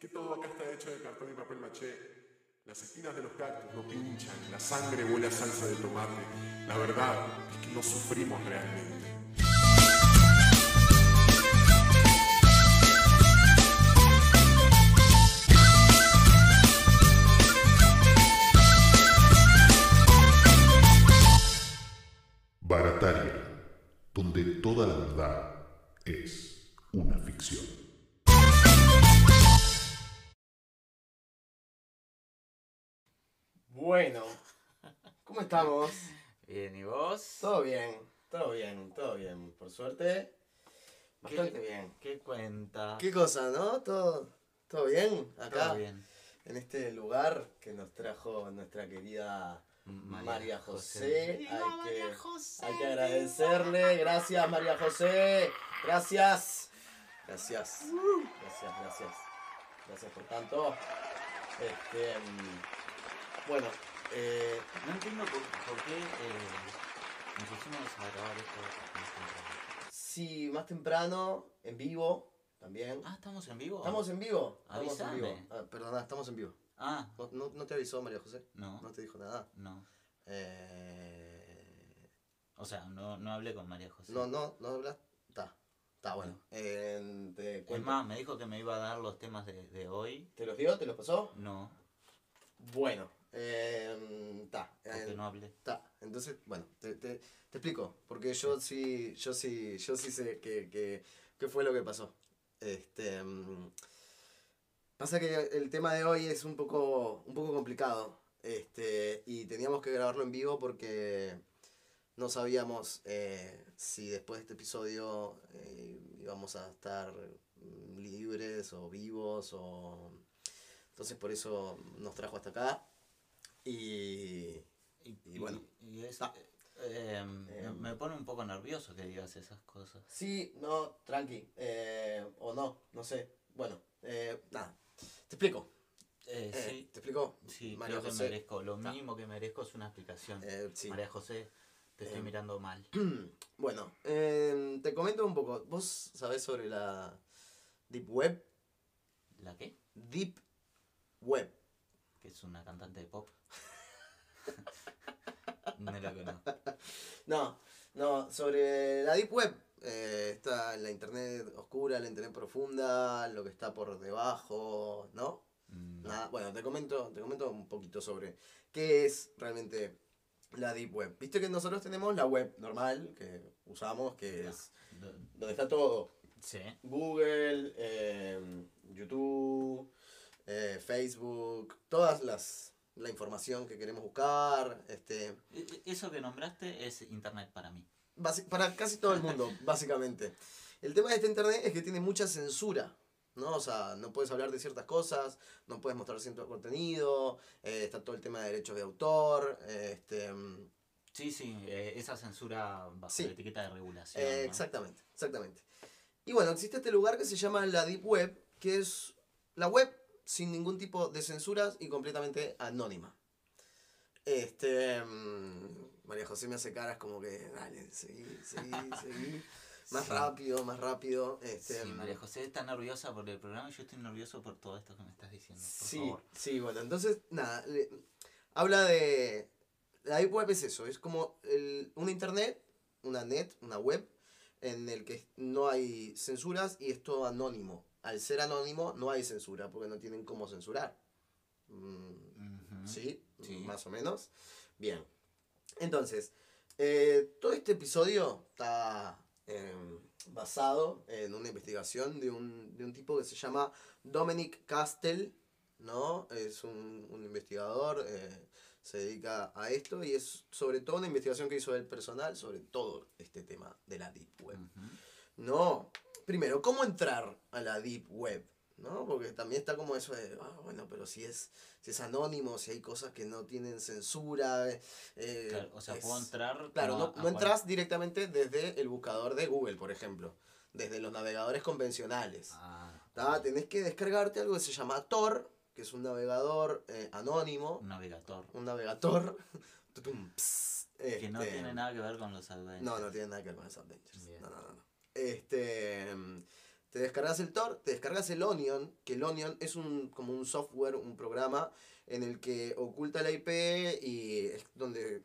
que todo acá está hecho de cartón y papel maché. Las espinas de los cactus no pinchan, la sangre huele a salsa de tomate. La verdad es que no sufrimos realmente. Bueno, ¿cómo estamos? Bien, ¿y vos? Todo bien, todo bien, todo bien. Por suerte, bastante ¿Qué- bien. ¿Qué cuenta? ¿Qué cosa, no? ¿Todo, todo bien acá? Todo bien. En este lugar que nos trajo nuestra querida María, José. Hay, María que, José. hay que agradecerle. Gracias, María José. Gracias. Gracias. Gracias, gracias. Gracias por tanto. Este, mm, bueno, eh, No entiendo por, por qué eh, nos pusimos a grabar esto más temprano. sí, más temprano, en vivo también. Ah, ¿estamos en vivo? ¿Estamos en vivo? Estamos en Avísame. vivo. Ah, perdona, estamos en vivo. Ah, ¿No, no, no te avisó María José? no, No te dijo nada. no. Eh, O sea, no, no hablé con María José. No, no, no hablas. Está, está bueno. Eh, te Es cuento. más, me dijo que me iba a dar los temas de, de hoy. ¿Te los dio? ¿Te los pasó? No, Bueno, eh, está. porque eh, no hablé. Está, entonces, bueno, te, te, te explico, porque yo sí, yo sí, yo sí sé qué que, qué fue lo que pasó. Este, mm, pasa que el tema de hoy es un poco, un poco complicado, este, y teníamos que grabarlo en vivo porque no sabíamos eh, si después de este episodio eh, íbamos a estar libres o vivos o... Entonces por eso nos trajo hasta acá. Y, Y, y bueno. y es- Ah. eh, me- Em. me pone un poco nervioso que digas esas cosas. Sí, no, tranqui. eh, o no, no sé. Bueno, eh, nada. Te explico. Eh, sí, ¿Te explico? sí, María creo que José. merezco. Lo Ta. mínimo que merezco es una explicación. Eh, sí. María José, te estoy Em. mirando mal. Bueno, te comento un poco. ¿Vos sabés sobre la Deep Web? ¿La qué? Deep Web. Que es una cantante de pop. no la conozco. No, no, sobre la Deep Web. eh, está la internet oscura, la internet profunda, lo que está por debajo, ¿no? Mm, no. Nada, bueno, te comento, te comento un poquito sobre qué es realmente la Deep Web. Viste que nosotros tenemos la web normal que usamos, que es Do- donde está todo. Sí. Google, eh, YouTube, eh, Facebook, todas las la información que queremos buscar, este, E- e- Eso que nombraste es internet para mí. basi- para casi todo el mundo, básicamente. El tema de este internet es que tiene mucha censura. ¿no? O sea, no puedes hablar de ciertas cosas, no puedes mostrar cierto contenido, eh, está todo el tema de derechos de autor, eh, este, mm, Sí, sí, eh, esa censura bajo Sí. la etiqueta de regulación. ¿no? Exactamente, exactamente. Y bueno, existe este lugar que se llama la Deep Web, que es la web sin ningún tipo de censuras y completamente anónima. Este. mm, María José me hace caras como que, dale, seguí, seguí, seguí. Más Sí. rápido, más rápido. Este, Sí, mm, María José está nerviosa por el programa y yo estoy nervioso por todo esto que me estás diciendo. Por Sí, favor. sí, bueno, entonces, nada, le- habla de... La Web es eso, es como el, una internet, una net, una web, en el que no hay censuras y es todo anónimo. Al ser anónimo no hay censura, porque no tienen cómo censurar. Mm. ¿Sí? Sí. Más o menos. Bien. Entonces, eh, todo este episodio está eh, basado en una investigación de un, de un tipo que se llama Dominic Castell, ¿no? Es un, un investigador, eh, se dedica a esto y es sobre todo una investigación que hizo él personal sobre todo este tema de la Deep Web. No, primero, ¿cómo entrar a la Deep Web? ¿No? Porque también está como eso de, ah, bueno, pero si es, si es anónimo, si hay cosas que no tienen censura. eh, Claro, o sea, es- puedo entrar. Claro, no, entras directamente desde el buscador de Google, por ejemplo. Desde los navegadores convencionales. Ah. Tenés que descargarte algo que se llama Tor, que es un navegador eh, anónimo. Un navegador. Un navegador. Tutum, Que no este, tiene nada que ver con los Adventures. no, no tiene nada que ver con los Adventures. Bien. No, no, no. no. Este. mm, Te descargas el Tor, te descargas el Onion, que el Onion es un, como un software, un programa en el que oculta la IP y es donde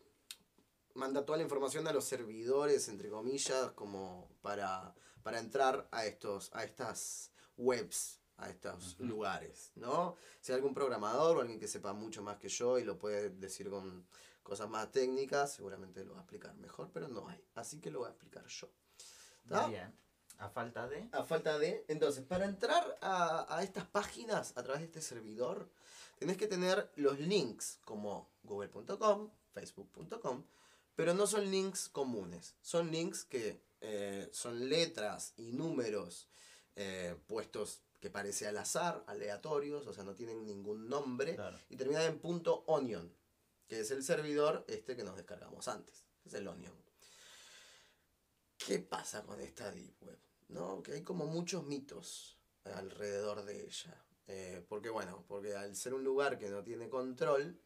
manda toda la información a los servidores, entre comillas, como para, para entrar a, estos, a estas webs, a estos lugares, ¿no? Si hay algún programador o alguien que sepa mucho más que yo y lo puede decir con cosas más técnicas, seguramente lo va a explicar mejor, pero no hay. Así que lo voy a explicar yo. Muy bien. A falta de. A falta de. Entonces, para entrar a, a estas páginas a través de este servidor, tenés que tener los links como google.com, facebook.com, pero no son links comunes. Son links que eh, son letras y números eh, puestos que parece al azar, aleatorios, o sea, no tienen ningún nombre, Claro. y terminan en punto .onion, que es el servidor este que nos descargamos antes, es el onion. ¿Qué pasa con esta Deep Web? ¿No? Que hay como muchos mitos alrededor de ella. Eh, porque bueno, porque al ser un lugar que no tiene control,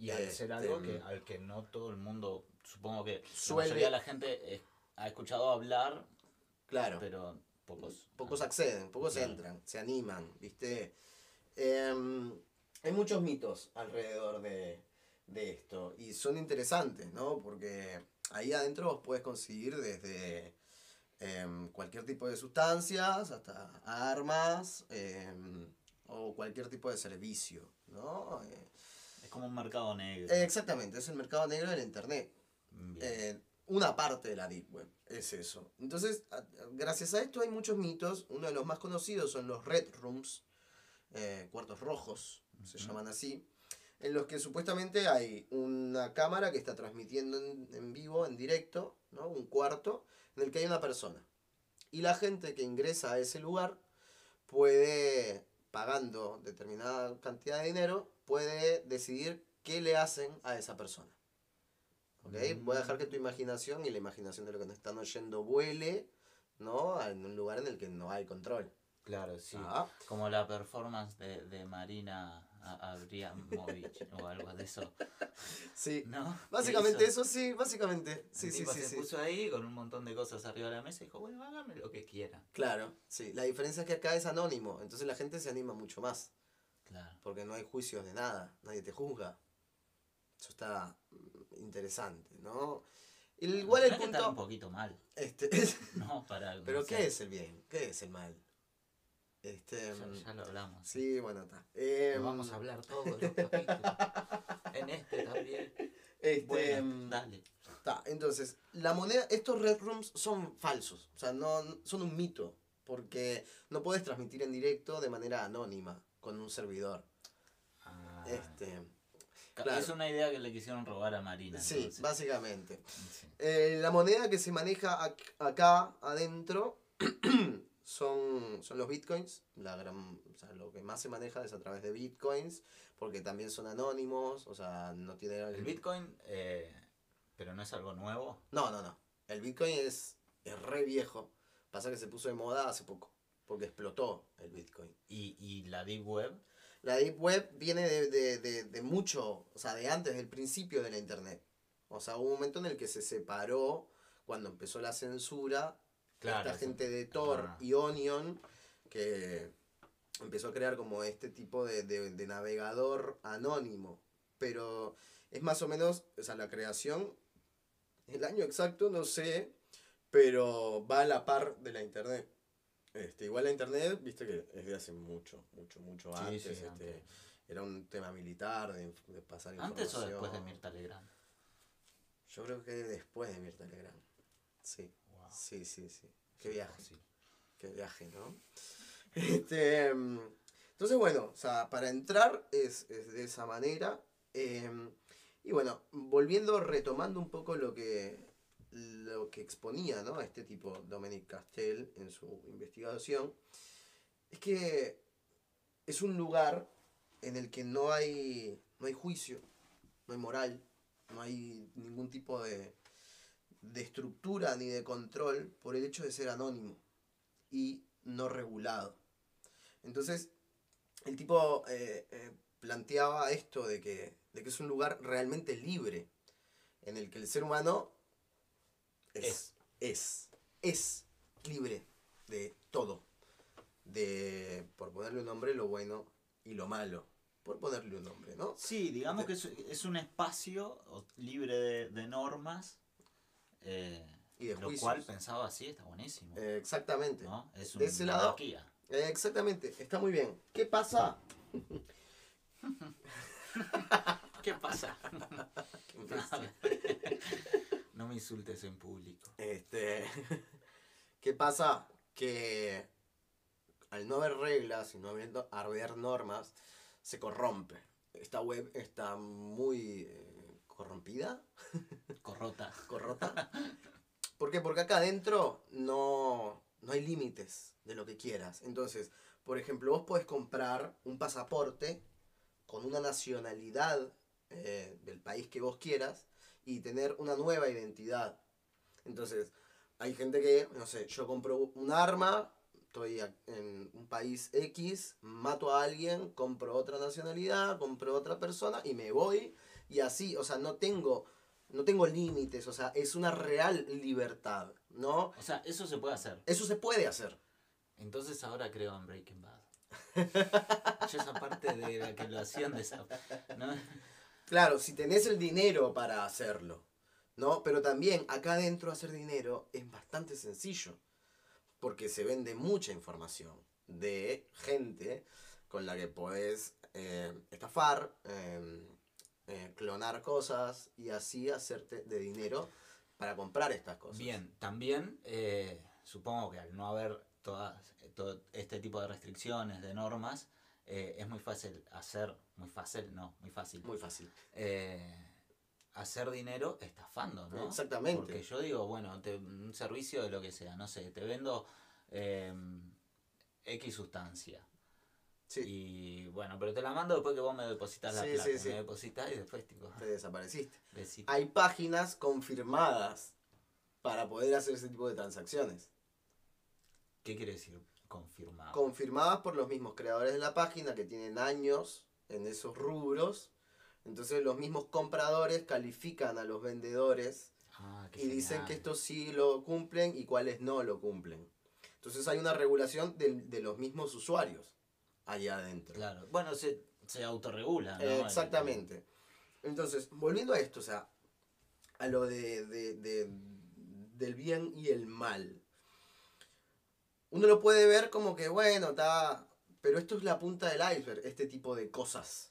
Y al ser Este, algo que, al que no todo el mundo, supongo que la Suele- mayoría de la gente eh, ha escuchado hablar, claro, pero pocos. pocos acceden, pocos Claro. entran, se animan, ¿viste? Em, hay muchos mitos alrededor de, de esto y son interesantes, ¿no? Porque ahí adentro vos puedes conseguir desde em, cualquier tipo de sustancias hasta armas em, o cualquier tipo de servicio, ¿no? Eh, Es como un mercado negro. exactamente, es el mercado negro del Internet. Eh, una parte de la Deep Web es eso. Entonces, gracias a esto hay muchos mitos. Uno de los más conocidos son los Red Rooms, eh, cuartos rojos, se llaman así, en los que supuestamente hay una cámara que está transmitiendo en, en vivo, en directo, ¿no? un cuarto, en el que hay una persona. Y la gente que ingresa a ese lugar puede, pagando determinada cantidad de dinero, puede decidir qué le hacen a esa persona. ¿Ok? Voy a dejar que tu imaginación y la imaginación de lo que nos están oyendo vuele, ¿no? En un lugar en el que no hay control. Claro, sí. Ah. Como la performance de, de Marina A- Abramovich o algo de eso. Sí. ¿No? Básicamente eso, sí, básicamente. Sí, El sí, tipo sí, se sí. puso ahí con un montón de cosas arriba de la mesa y dijo, bueno, hágame lo que quiera. Claro, sí. La diferencia es que acá es anónimo, entonces la gente se anima mucho más, Claro. porque no hay juicios de nada, nadie te juzga. Eso está mm, interesante, ¿no? Igual el que estar un punto... poquito mal, Este, ¿no? Para, Pero no ¿qué sé, es el bien? ¿Qué es el mal? Este, Ya, mm, ya lo hablamos. sí, bueno, está. Eh, Lo vamos a hablar todos los capítulos. en este también. Este, Bueno, mm, dale. Ta, entonces, la moneda, estos red rooms son falsos, o sea, no, son un mito, porque no puedes transmitir en directo de manera anónima con un servidor. Ah, Este, claro. Es una idea que le quisieron robar a Marina. sí, entonces. básicamente. Sí. Eh, la moneda que se maneja ac- acá adentro son, son los bitcoins, la gran, o sea, lo que más se maneja es a través de bitcoins, porque también son anónimos, o sea, no tiene... El Bitcoin, eh, pero no es algo nuevo. No, no, no. El Bitcoin es, es re viejo. Pasa que se puso de moda hace poco. Porque explotó el Bitcoin. Y, y la Deep Web, La Deep Web viene de, de, de, de mucho, o sea, de antes, del principio de la Internet. O sea, hubo un momento en el que se separó cuando empezó la censura. Claro, esta gente de Ah. y Onion que empezó a crear como este tipo de, de, de navegador anónimo. Pero es más o menos, o sea, la creación, el año exacto no sé, pero va a la par de la internet. Este, igual la internet, viste que es de hace mucho, mucho, mucho Sí, antes. sí, este, antes. Era un tema militar, de, pasar información. ¿antes o después de Mirta Legrand? Yo creo que después de Mirta Legrand. Sí. Sí, sí, sí. Qué viaje. Sí. Qué viaje, ¿no? Este, mm, entonces, bueno, o sea, para entrar es, es de esa manera. eh, y bueno, volviendo, retomando un poco lo que, lo que exponía, ¿no? Este tipo, Dominic Castell, en su investigación, es que es un lugar en el que no hay, no hay juicio, no hay moral, no hay ningún tipo de, de estructura ni de control por el hecho de ser anónimo y no regulado. Entonces, el tipo eh, eh, planteaba esto de que, de que es un lugar realmente libre, en el que el ser humano es, es, es libre de todo. de, por ponerle un nombre, lo bueno y lo malo. Por ponerle un nombre, ¿no? Sí, digamos que es, es un espacio libre de, de normas. Eh, Y de lo juicios. cual pensado así está buenísimo. Eh, exactamente. ¿no? Es de ese una lado-. Eh, exactamente, está muy bien. ¿Qué pasa? ¿Qué pasa? no me insultes en público. Este, ¿Qué pasa? Que al no haber reglas y no haber, haber normas, se corrompe. Esta web está muy eh, corrompida, Corrota. corrota. ¿Por qué? Porque acá adentro no, no hay límites de lo que quieras. Entonces, por ejemplo, vos podés comprar un pasaporte con una nacionalidad eh, del país que vos quieras y tener una nueva identidad. Entonces, hay gente que, no sé, yo compro un arma, estoy a- en un país X, mato a alguien, compro otra nacionalidad, compro otra persona y me voy y así, o sea, no tengo no tengo límites, o sea, es una real libertad, ¿no? O sea, eso se puede hacer. Eso se puede hacer. Entonces ahora creo en Breaking Bad. Yo esa parte de la que lo hacían de esa... ¿no? Claro, si tenés el dinero para hacerlo, ¿no? Pero también acá adentro hacer dinero es bastante sencillo, porque se vende mucha información de gente con la que podés eh, estafar, eh, eh, clonar cosas y así hacerte de dinero para comprar estas cosas. Bien, también eh, supongo que al no haber todas, todo este tipo de restricciones, de normas, eh, es muy fácil hacer, muy fácil, no, muy fácil, Muy fácil. eh, hacer dinero estafando, ¿no? Exactamente. Porque yo digo, bueno, te- un servicio de lo que sea, no sé, te vendo X sustancia. Sí, Y bueno, pero te la mando después que vos me depositas la Sí, plata. sí, sí. Me depositas y después tipo, te desapareciste. besito. Hay páginas confirmadas para poder hacer ese tipo de transacciones. ¿Qué quiere decir confirmado? confirmadas por los mismos creadores de la página que tienen años en esos rubros. Entonces los mismos compradores califican a los vendedores Ah, y dicen que estos sí lo cumplen y cuáles no lo cumplen. Entonces hay una regulación de, de los mismos usuarios allá adentro. Claro. Bueno, se, se autorregula, ¿no? Eh, exactamente. Entonces, volviendo a esto, o sea, a lo de, de- de- del bien y el mal. Uno lo puede ver como que, bueno, está... Pero esto es la punta del iceberg, este tipo de cosas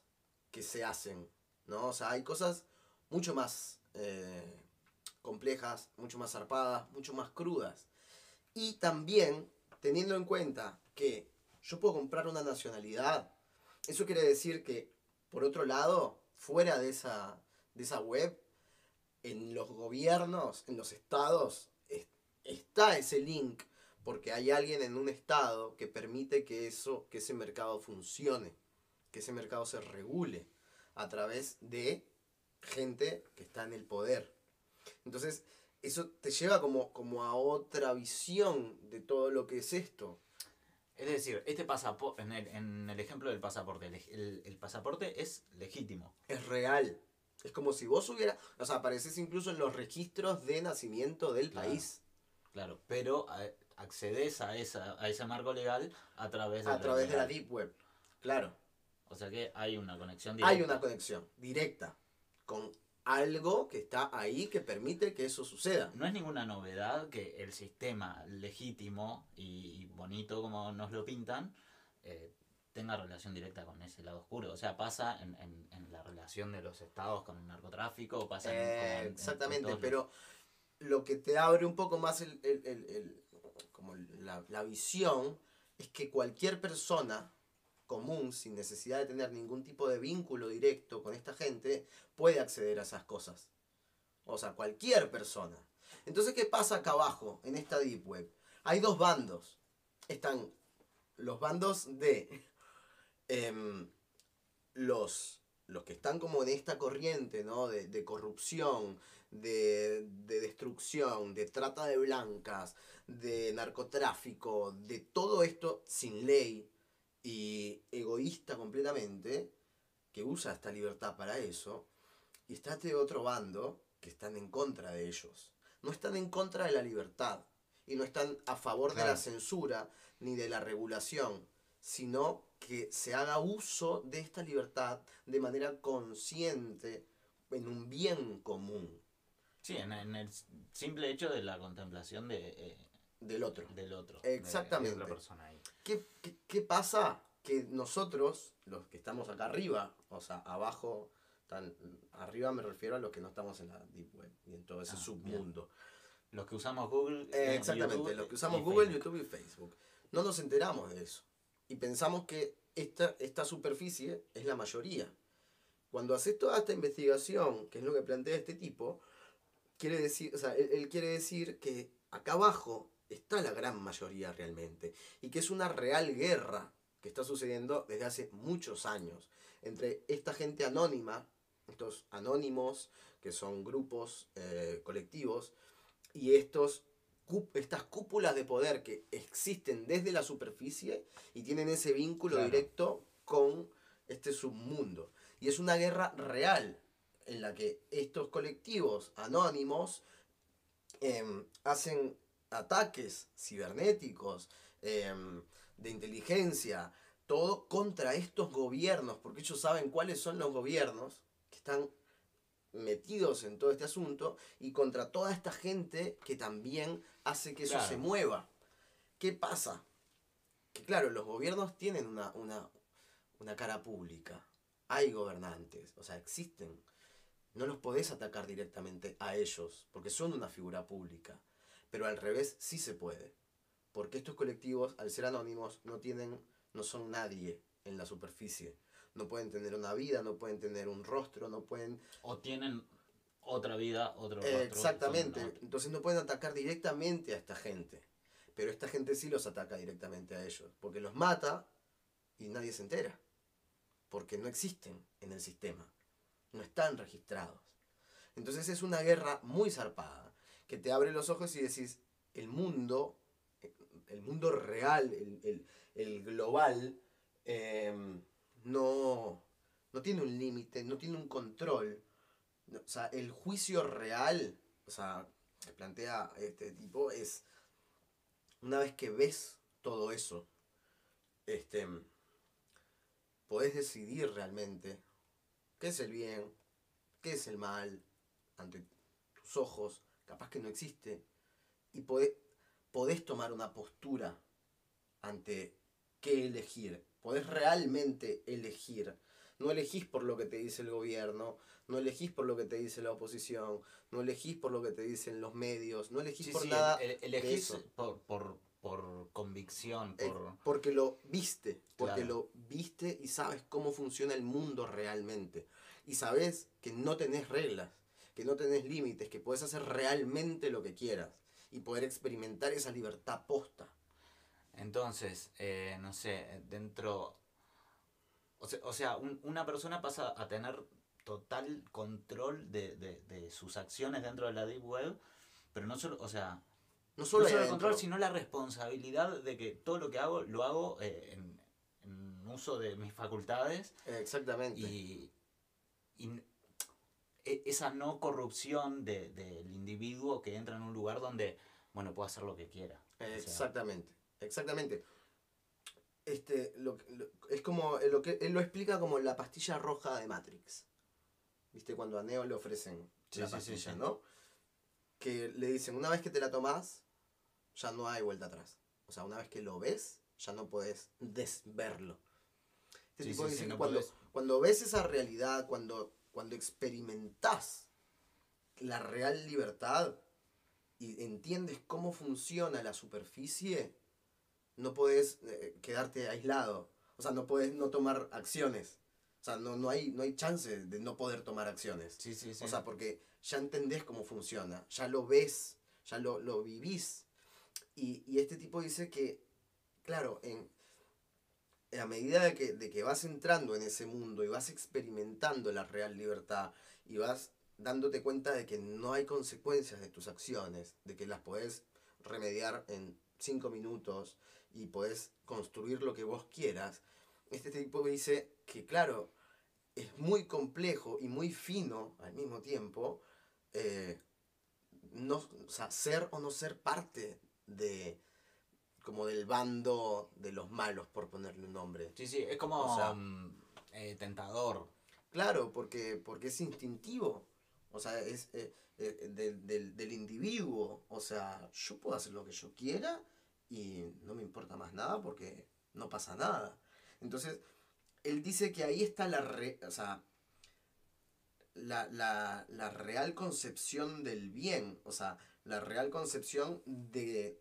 que se hacen, ¿no? O sea, hay cosas mucho más eh, complejas, mucho más zarpadas, mucho más crudas. Y también, teniendo en cuenta que yo puedo comprar una nacionalidad, eso quiere decir que, por otro lado, fuera de esa, de esa web, en los gobiernos, en los estados, es- está ese link, porque hay alguien en un estado que permite que, eso, que ese mercado funcione, que ese mercado se regule a través de gente que está en el poder. Entonces, eso te lleva como, como a otra visión de todo lo que es esto. Es decir, este pasaporte, en el, en el ejemplo del pasaporte, el, el- el pasaporte es legítimo. es real. Es como si vos hubieras, o sea, apareces incluso en los registros de nacimiento del Claro. país, Claro, pero eh, accedes a, esa, a ese marco legal a través de a través de la. Deep Web. Claro, O sea que hay una conexión directa. hay una conexión directa con algo que está ahí que permite que eso suceda. No es ninguna novedad que el sistema legítimo y bonito como nos lo pintan eh, tenga relación directa con ese lado oscuro. O sea, pasa en, en- en la relación de los estados con el narcotráfico, pasa Eh, en- en- en exactamente, pero lo que te abre un poco más el, el- el- el- como la, la visión es que cualquier persona común, sin necesidad de tener ningún tipo de vínculo directo con esta gente, puede acceder a esas cosas. O sea, cualquier persona. Entonces, ¿qué pasa acá abajo, en esta Deep Web? Hay dos bandos. Están los bandos de em, los, los que están como en esta corriente, ¿no? De, de corrupción, de, de destrucción, de trata de blancas, de narcotráfico, de todo esto sin ley y egoísta completamente, que usa esta libertad para eso, y está este otro bando que están en contra de ellos. No están en contra de la libertad, y no están a favor de la censura ni de la regulación, sino que se haga uso de esta libertad de manera consciente en un bien común Sí, en, en el simple hecho de la contemplación de, eh, del otro. del otro. de- Exactamente. De, otra persona ahí. ¿Qué, qué, qué pasa? Que nosotros, los que estamos acá arriba, o sea, abajo, tan, arriba me refiero a los que no estamos en la Deep Web y en todo ese Ah, submundo. Los que usamos Google. Eh, eh, exactamente, YouTube los que usamos Google, Facebook. YouTube y Facebook. No nos enteramos de eso. Y pensamos que esta, esta superficie es la mayoría. Cuando haces toda esta investigación, que es lo que plantea este tipo, quiere decir, o sea, él, él quiere decir que acá abajo está la gran mayoría realmente. Y que es una real guerra que está sucediendo desde hace muchos años entre esta gente anónima, estos anónimos, que son grupos eh, colectivos, y estos, estas cúpulas de poder que existen desde la superficie y tienen ese vínculo Claro. directo con este submundo. Y es una guerra real en la que estos colectivos anónimos em, hacen ataques cibernéticos, em, de inteligencia, todo contra estos gobiernos, porque ellos saben cuáles son los gobiernos que están metidos en todo este asunto y contra toda esta gente que también hace que eso Claro. se mueva. ¿Qué pasa? Que claro, los gobiernos tienen una, una, una cara pública. Hay gobernantes, o sea, existen. No los podés atacar directamente a ellos, porque son una figura pública. Pero al revés sí se puede. Porque estos colectivos, al ser anónimos, no tienen, no son nadie en la superficie. No pueden tener una vida, no pueden tener un rostro, no pueden O tienen otra vida, otro rostro, Exactamente. otro. Entonces no pueden atacar directamente a esta gente. Pero esta gente sí los ataca directamente a ellos. Porque los mata y nadie se entera. Porque no existen en el sistema. No están registrados. Entonces es una guerra muy zarpada. Que te abre los ojos y decís, el mundo, el mundo real, el, el- global, em, no, no tiene un límite, no tiene un control. O sea, el juicio real, o sea, que plantea este tipo, es una vez que ves todo eso, este, podés decidir realmente qué es el bien, qué es el mal, ante tus ojos, capaz que no existe, y podés, podés tomar una postura ante qué elegir. Podés realmente elegir. No elegís por lo que te dice el gobierno, no elegís por lo que te dice la oposición, no elegís por lo que te dicen los medios, no elegís Sí, por sí, nada. el- el- de elegís eso. por, por, por convicción, Eh, por... porque lo viste, porque Claro. lo viste y sabes cómo funciona el mundo realmente. Y sabes que no tenés reglas, que no tenés límites, que puedes hacer realmente lo que quieras y poder experimentar esa libertad posta. Entonces, eh, no sé, dentro... O sea, o sea, un- una persona pasa a tener total control de, de- de sus acciones dentro de la Deep Web, pero no solo, o sea, No no solo, el control, sino la responsabilidad de que todo lo que hago lo hago eh, en, en uso de mis facultades Exactamente. y, y esa no corrupción de- del individuo que entra en un lugar donde, bueno, puede hacer lo que quiera. O sea, Exactamente, exactamente. Este, lo, lo- es como lo que él lo explica como la pastilla roja de Matrix. ¿Viste? Cuando a Neo le ofrecen Sí, la sí, pastilla, sí. ¿no? Que le dicen, una vez que te la tomás, ya no hay vuelta atrás. O sea, una vez que lo ves, ya no puedes desverlo. Este tipo dice no cuando, podés. cuando ves esa realidad, cuando, cuando experimentás la real libertad y entiendes cómo funciona la superficie, no puedes eh, quedarte aislado. O sea, no puedes no tomar acciones. O sea, no, no, hay, no hay chance de no poder tomar acciones. Sí, sí, sí. O sea, porque ya entendés cómo funciona, ya lo ves, ya lo, lo vivís. Y, y este tipo dice que, claro, en, a medida de que, de que vas entrando en ese mundo y vas experimentando la real libertad y vas dándote cuenta de que no hay consecuencias de tus acciones, de que las podés remediar en cinco minutos y podés construir lo que vos quieras, este tipo dice que, claro, es muy complejo y muy fino al mismo tiempo eh, no, ser o no ser parte de como del bando de los malos, por ponerle un nombre. Sí, sí, es como O sea- mm, eh, tentador. Claro, porque, porque es instintivo. O sea, es eh, eh, del, del- del individuo. O sea, yo puedo hacer lo que yo quiera y no me importa más nada porque no pasa nada. Entonces, él dice que ahí está la, re- o sea, la, la, la real concepción del bien. O sea, la real concepción de,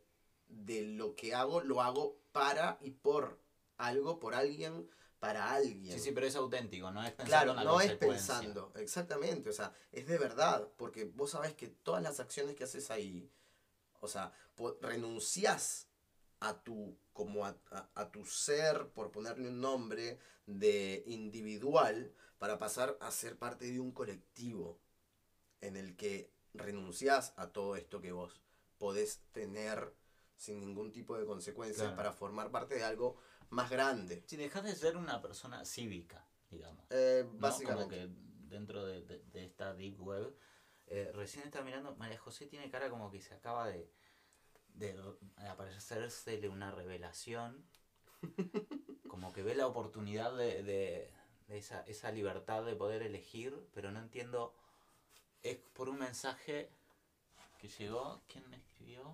de lo que hago, lo hago para y por algo, por alguien, para alguien. Sí, sí, pero es auténtico, no es pensando Claro, en la no es pensando, exactamente, o sea, es de verdad, porque vos sabés que todas las acciones que haces ahí, o sea, renunciás a tu, como a, a- a tu ser, por ponerle un nombre, de individual, para pasar a ser parte de un colectivo, en el que renunciás a todo esto que vos podés tener sin ningún tipo de consecuencias Claro. para formar parte de algo más grande. Si dejas de ser una persona cívica, digamos. Eh, ¿no? Como básicamente. que dentro de, de- de esta deep web, eh, recién estaba mirando, María José tiene cara como que se acaba de, de, de aparecérsele una revelación, como que ve la oportunidad de, de- de esa, esa libertad de poder elegir, pero no entiendo, es por un mensaje que llegó, ¿quién me escribió?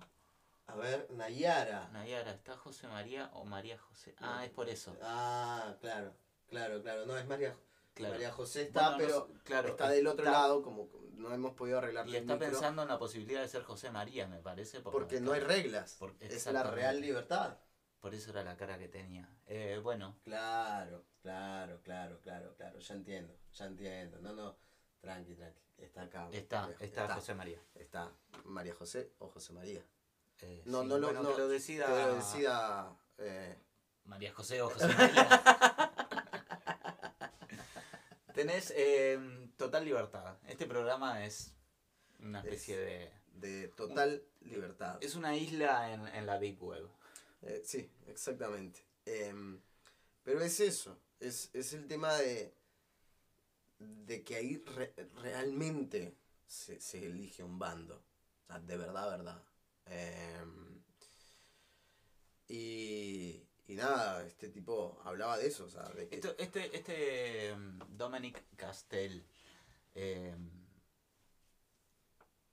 A ver, Nayara. Nayara, ¿está José María o María José? Ah, es por eso. Ah, claro, claro, claro. No, es María, Claro. María José está, Bueno, no pero claro, está del otro está- lado, como no hemos podido arreglar Y está pensando en la posibilidad de ser José María, me parece. porque no hay reglas. Por- es la real libertad. Por eso era la cara que tenía. Eh, bueno, Claro, claro, claro, claro, claro. Ya entiendo, ya entiendo. No, no, tranqui, tranqui. Está acá. está, está, José María. Está María José o José María. Eh, No, sí, no lo, bueno, no, que lo decida, que lo decida, eh, María José o José María. Tenés eh, total libertad. Este programa es una especie de... de total libertad. Es una isla en, en la Deep Web. Sí, exactamente. Em, pero es eso, es, es el tema de, de que ahí re- realmente se, se elige un bando. O sea, de verdad, verdad. Em, y, y nada, este tipo hablaba de eso, o sea, de que... Esto- este este mm, Dominic Castell eh,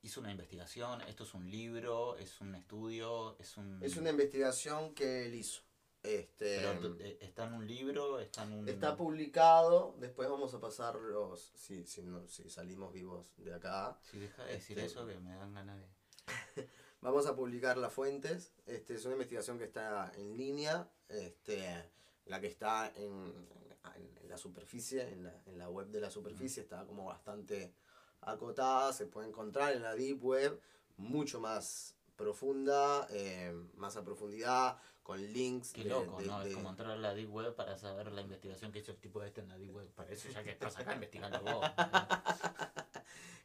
hizo una investigación. Esto es un libro, es un estudio, es un. Es una investigación que él hizo. Este, Pero, eh, está en un libro, está en un. Está publicado, después vamos a pasar los, si, si, no, si salimos vivos de acá, Si deja de decir Este- eso, que me dan ganas de. vamos a publicar las fuentes. Este, es una investigación que está en línea, este, la que está en, en- en la superficie, en la, en la web de la superficie, está como bastante acotada, se puede encontrar en la deep web, mucho más profunda, eh, más a profundidad, con links. Qué de- loco, de- ¿no? de- Es como entrar a la Deep Web para saber la investigación que hizo el tipo este en la Deep Web. Para eso, ya que estás acá, investigando vos.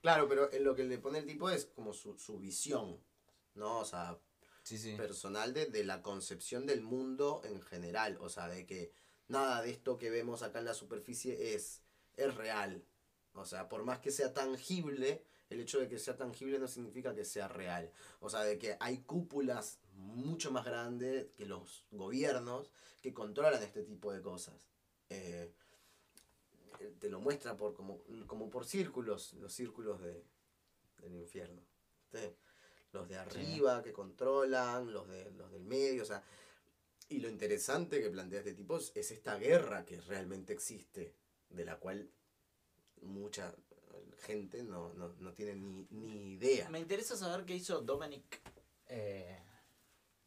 Claro, pero en lo que le pone el tipo es como su, su visión, ¿no? O sea, Sí, sí. personal de, de la concepción del mundo en general. O sea, de que nada de esto que vemos acá en la superficie es, es real. O sea, por más que sea tangible, el hecho de que sea tangible no significa que sea real. O sea, de que hay cúpulas mucho más grandes que los gobiernos que controlan este tipo de cosas. Eh, te lo muestra por como, como por círculos, los círculos de, del infierno. Los de arriba que controlan, los, de, los del medio, o sea. Y lo interesante que plantea este tipo es, es esta guerra que realmente existe, de la cual mucha gente no, no, no tiene ni, ni idea. Me interesa saber qué hizo Dominic, eh,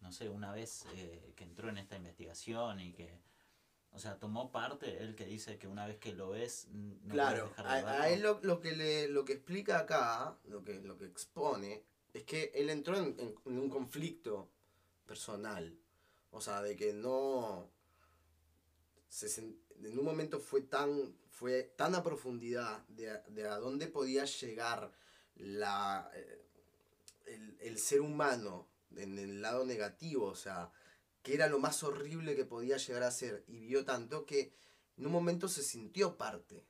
no sé, una vez eh, que entró en esta investigación y que, o sea, tomó parte, él que dice que una vez que lo ves, no claro, dejar de a, a él lo, lo que le, lo que explica acá, lo que, lo que expone, es que él entró en, en- en un conflicto personal. O sea, de que no. se sen- en un momento fue tan. fue tan a profundidad de, a- de a dónde podía llegar la. eh, el, el ser humano en el lado negativo. O sea, que era lo más horrible que podía llegar a ser. Y vio tanto que en un momento se sintió parte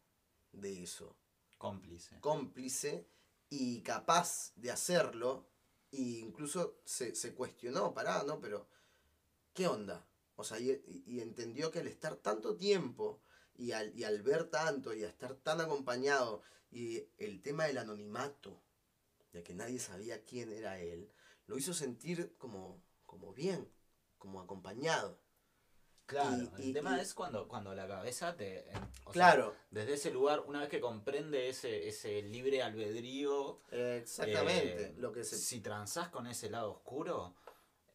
de eso Cómplice. cómplice y capaz de hacerlo Y incluso se, se cuestionó, pará, ¿no? Pero, ¿qué onda? O sea, y, y- y entendió que al estar tanto tiempo y al, y al ver tanto y a estar tan acompañado y el tema del anonimato, de que nadie sabía quién era él, lo hizo sentir como, como bien, como acompañado. Claro, Y- el y- tema y- es cuando, cuando la cabeza te... sea, Claro, desde ese lugar, una vez que comprende ese, ese libre albedrío, exactamente. eh, lo que se si transás con ese lado oscuro,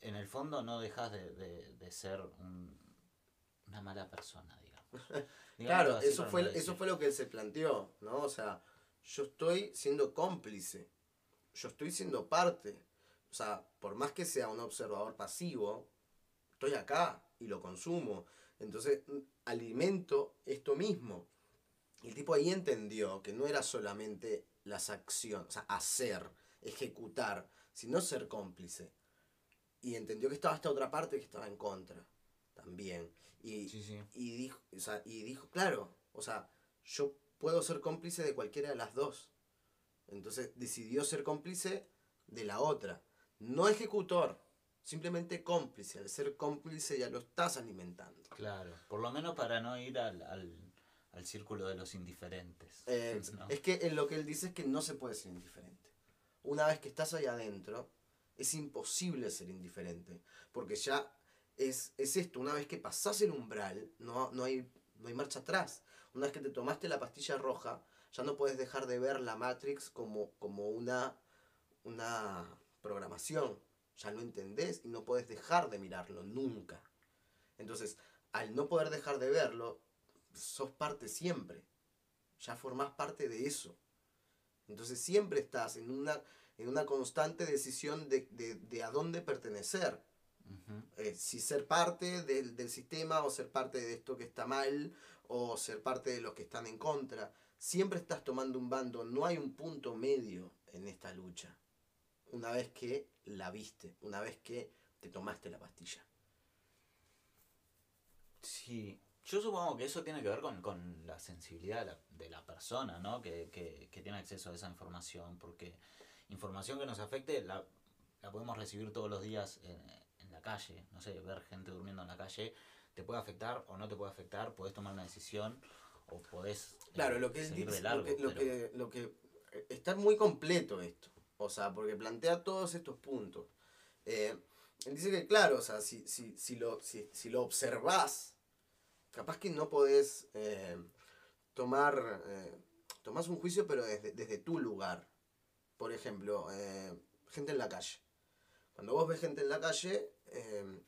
en el fondo no dejas de, de- de ser un- una mala persona, digamos. Claro, eso fue, eso decir- fue lo que él se planteó, ¿no? O sea, yo estoy siendo cómplice, yo estoy siendo parte. O sea, por más que sea un observador pasivo, estoy acá y lo consumo. Entonces, mm, alimento esto mismo. Y el tipo ahí entendió que no era solamente las acciones, o sea, hacer, ejecutar, sino ser cómplice. Y entendió que estaba esta otra parte que estaba en contra también. Y, Sí, sí. y dijo, o sea, y dijo, claro, o sea, yo puedo ser cómplice de cualquiera de las dos. Entonces decidió ser cómplice de la otra. No ejecutor, simplemente cómplice. Al ser cómplice ya lo estás alimentando. Claro, por lo menos para no ir al, al, al círculo de los indiferentes. Eh, ¿no? Es que en lo que él dice es que no se puede ser indiferente. Una vez que estás ahí adentro, es imposible ser indiferente. Porque ya es, es esto, una vez que pasás el umbral, no, no, hay, no hay marcha atrás. Una vez que te tomaste la pastilla roja, ya no puedes dejar de ver la Matrix como, como una, una programación. Ya lo entendés y no puedes dejar de mirarlo nunca. Entonces, al no poder dejar de verlo, sos parte siempre ya formás parte de eso. Entonces siempre estás en una, en una constante decisión de, de, de a dónde pertenecer. Eh, si ser parte del, del sistema o ser parte de esto que está mal o ser parte de los que están en contra. Siempre estás tomando un bando, no hay un punto medio en esta lucha. Una vez que la viste, una vez que te tomaste la pastilla. Sí, yo supongo que eso tiene que ver con, con la sensibilidad de la, de la persona, ¿no? Que, que, que tiene acceso a esa información, porque información que nos afecte la, la podemos recibir todos los días en, en la calle, no sé, ver gente durmiendo en la calle, te puede afectar o no te puede afectar, podés tomar una decisión o podés eh, Claro, lo que largo. lo que, lo pero- que, lo que eh, está muy completo esto, o sea, porque plantea todos estos puntos. Eh, él dice que, claro, o sea, si, si, si, lo, si, si lo observás, capaz que no podés eh, tomar, eh, tomás un juicio, pero desde, desde tu lugar. Por ejemplo, eh, gente en la calle. Cuando vos ves gente en la calle, eh,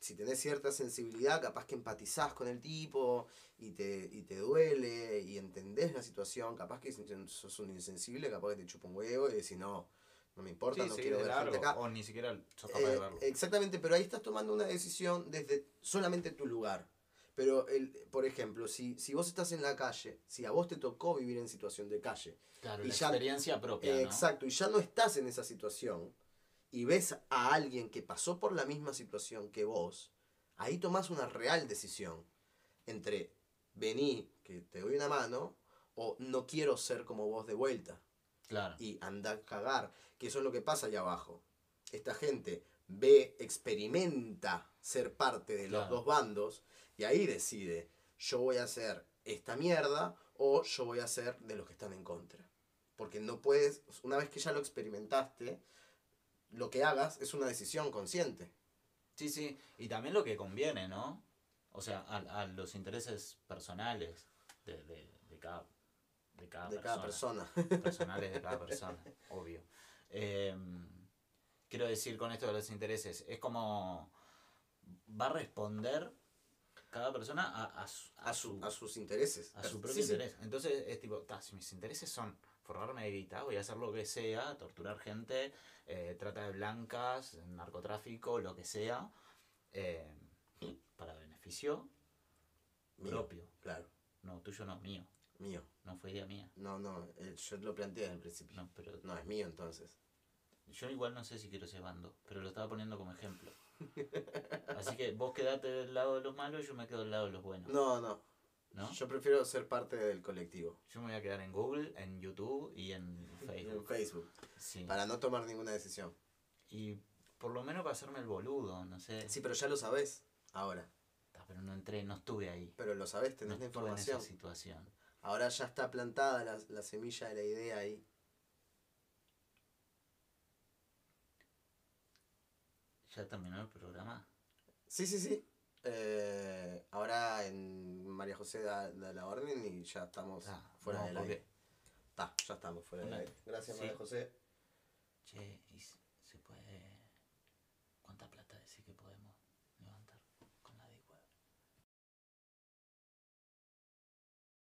si tenés cierta sensibilidad, capaz que empatizás con el tipo y te, y te duele y entendés la situación, capaz que sos un insensible, capaz que te chupa un huevo y decís, no, no me importa, Sí, no sí, quiero ver gente acá. o ni siquiera sos capaz de Eh, verlo. exactamente, pero ahí estás tomando una decisión desde solamente tu lugar. Pero, el, por ejemplo, si, si vos estás en la calle, si a vos te tocó vivir en situación de calle, claro, y la ya- experiencia propia, eh, ¿no? exacto, y ya no estás en esa situación, y ves a alguien que pasó por la misma situación que vos, ahí tomás una real decisión entre vení, que te doy una mano, o no quiero ser como vos de vuelta Claro. y anda a cagar, que eso es lo que pasa allá abajo. Esta gente ve, experimenta ser parte de los dos bandos y ahí decide, yo voy a hacer esta mierda o yo voy a ser de los que están en contra. Porque no puedes, una vez que ya lo experimentaste, lo que hagas es una decisión consciente. Sí, sí, y también lo que conviene, ¿no? O sea, a, a los intereses personales de, de, de cada, de cada de cada persona. personales de cada persona, obvio. Eh, quiero decir con esto de los intereses, es como va a responder cada persona a, a su, a, su, a sus intereses. a su propio sí. interés. Entonces es tipo, "Ta, si mis intereses son guita, voy a hacer lo que sea, torturar gente, eh, trata de blancas, narcotráfico, lo que sea, eh, para beneficio Mío, propio. Claro, No, tuyo no, mío. mío. No fue idea mía. No, no, eh, yo lo planteé en el principio. No, pero No, es mío entonces. yo igual no sé si quiero ese bando, pero lo estaba poniendo como ejemplo. Así que vos quedate del lado de los malos y yo me quedo del lado de los buenos. No, no. ¿No? Yo prefiero ser parte del colectivo. Yo me voy a quedar en Google, en YouTube y en En Facebook. Facebook. Sí. Para no tomar ninguna decisión. Y por lo menos para hacerme el boludo, no sé. Sí, pero ya lo sabés ahora. Ta, Pero no entré, no estuve ahí. Pero lo sabés, No tenés la estuve en esa información. situación. Ahora ya está plantada la, la semilla de la idea ahí. ¿Ya terminó el programa? Sí, sí, sí. Eh, ahora en María José da, da la orden y ya estamos Ta, fuera no, del aire. Está, ya estamos fuera del aire. Gracias, sí. María José. Che, ¿y se puede... ¿Cuánta plata decir que podemos levantar con la Deep Web?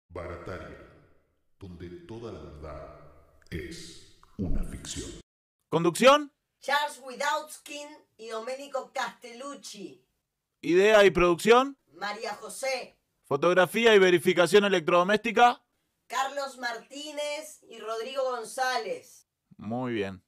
Barataria, donde toda la verdad es una ficción. Conducción, Charles Widowskin y Domenico Castellucci. Idea y producción, María José, fotografía y verificación electrodoméstica. Carlos Martínez y Rodrigo González. Muy bien.